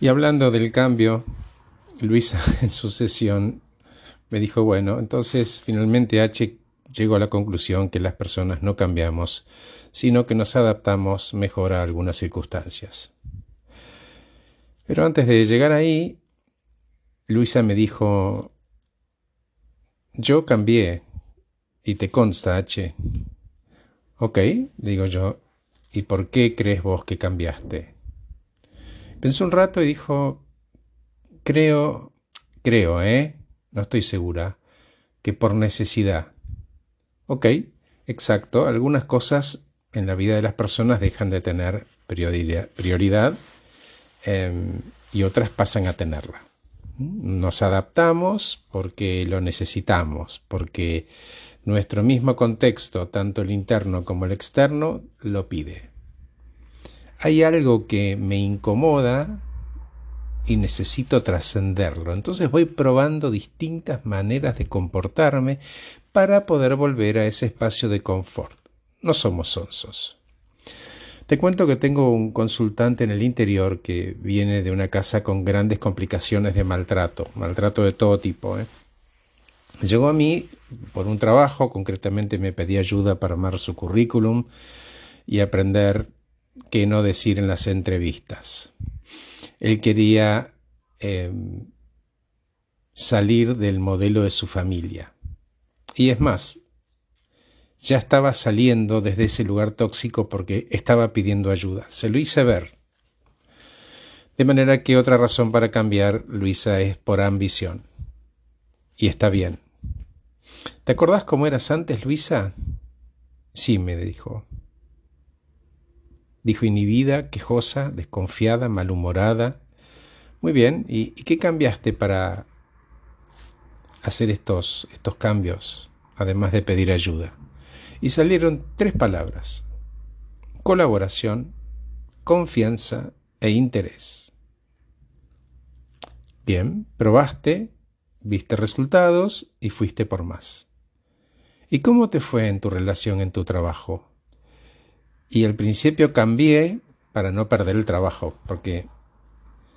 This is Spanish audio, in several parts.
Y hablando del cambio, Luisa en su sesión me dijo, bueno, entonces finalmente H llegó a la conclusión que las personas no cambiamos, sino que nos adaptamos mejor a algunas circunstancias. Pero antes de llegar ahí, Luisa me dijo, yo cambié, y te consta, H. Ok, digo yo, ¿y por qué crees vos que cambiaste? Pensó un rato y dijo, creo, creo, ¿eh? No estoy segura, que por necesidad. Ok, exacto, algunas cosas en la vida de las personas dejan de tener prioridad, em, y otras pasan a tenerla. Nos adaptamos porque lo necesitamos, porque nuestro mismo contexto, tanto el interno como el externo, lo pide. Hay algo que me incomoda y necesito trascenderlo. Entonces voy probando distintas maneras de comportarme para poder volver a ese espacio de confort. No somos sonsos. Te cuento que tengo un consultante en el interior que viene de una casa con grandes complicaciones de maltrato, maltrato de todo tipo. ¿eh? Llegó a mí por un trabajo, concretamente me pedí ayuda para armar su currículum y aprender qué no decir en las entrevistas. Él quería em, salir del modelo de su familia. Y es más, ya estaba saliendo desde ese lugar tóxico porque estaba pidiendo ayuda. Se lo hice ver. De manera que otra razón para cambiar, Luisa, es por ambición. Y está bien. ¿Te acordás cómo eras antes, Luisa? Sí, me dijo. Dijo inhibida, quejosa, desconfiada, malhumorada. Muy bien, ¿y, qué cambiaste para hacer estos, estos cambios, además de pedir ayuda? Y salieron tres palabras. Colaboración, confianza e interés. Bien, probaste, viste resultados y fuiste por más. ¿Y cómo te fue en tu relación en tu trabajo? Y al principio cambié para no perder el trabajo, porque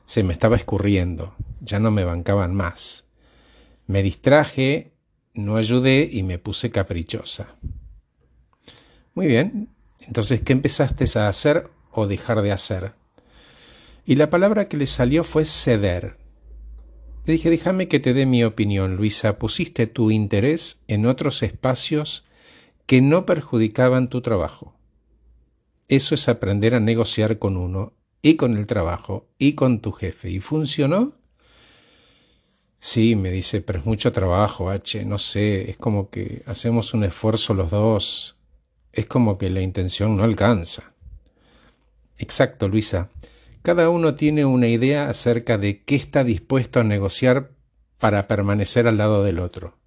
se me estaba escurriendo, ya no me bancaban más. Me distraje, no ayudé y me puse caprichosa. Muy bien, entonces, ¿qué empezaste a hacer o dejar de hacer? Y la palabra que le salió fue ceder. Le dije, déjame que te dé mi opinión, Luisa. Pusiste tu interés en otros espacios que no perjudicaban tu trabajo. Eso es aprender a negociar con uno y con el trabajo y con tu jefe. ¿Y funcionó? Sí, me dice, pero es mucho trabajo, H, no sé, es como que hacemos un esfuerzo los dos, es como que la intención no alcanza. Exacto, Luisa. Cada uno tiene una idea acerca de qué está dispuesto a negociar para permanecer al lado del otro.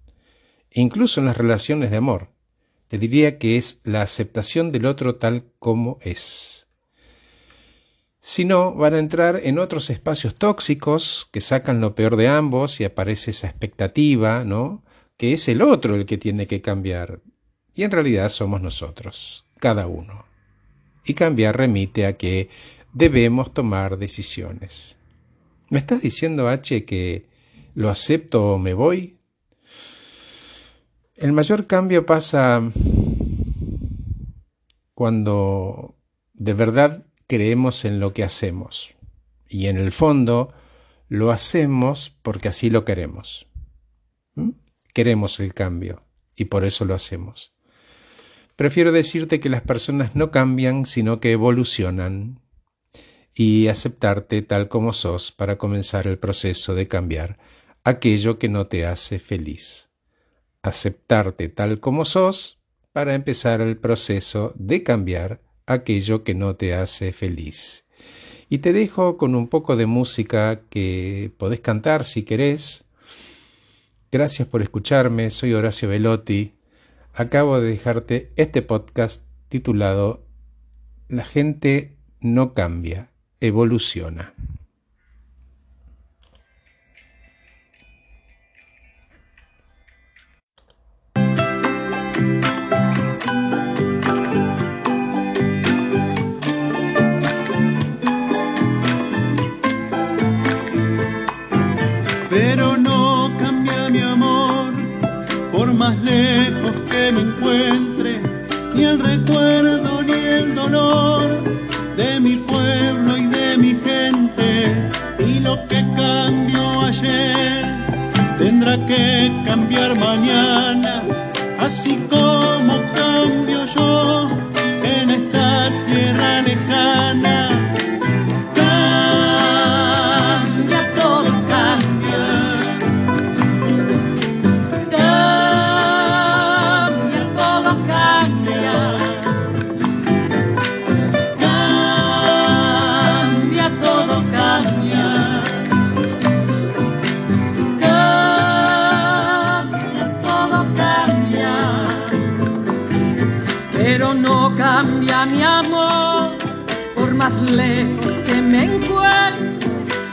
incluso en las relaciones de amor. Te diría que es la aceptación del otro tal como es. Si no, van a entrar en otros espacios tóxicos que sacan lo peor de ambos y aparece esa expectativa, ¿no? Que es el otro el que tiene que cambiar. Y en realidad somos nosotros, cada uno. Y cambiar remite a que debemos tomar decisiones. ¿Me estás diciendo, H, que lo acepto o me voy? El mayor cambio pasa cuando de verdad creemos en lo que hacemos y en el fondo lo hacemos porque así lo queremos. ¿Mm? Queremos el cambio y por eso lo hacemos. Prefiero decirte que las personas no cambian, sino que evolucionan y aceptarte tal como sos para comenzar el proceso de cambiar aquello que no te hace feliz. Aceptarte tal como sos para empezar el proceso de cambiar aquello que no te hace feliz. Y te dejo con un poco de música que podés cantar si querés. Gracias por escucharme, soy Horacio Velotti. Acabo de dejarte este podcast titulado La gente no cambia evoluciona. Pero no cambia mi amor por más lejos que me encuentre, ni el recuerdo ni el dolor de mi pueblo y de mi gente, y lo que cambió ayer tendrá que cambiar mañana, así como Pero no cambia mi amor por más lejos que me encuentre,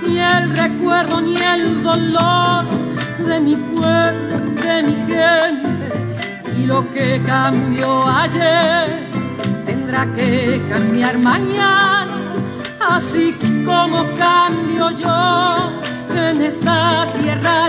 ni el recuerdo ni el dolor de mi pueblo, de mi gente. Y lo que cambió ayer tendrá que cambiar mañana, así como cambio yo en esta tierra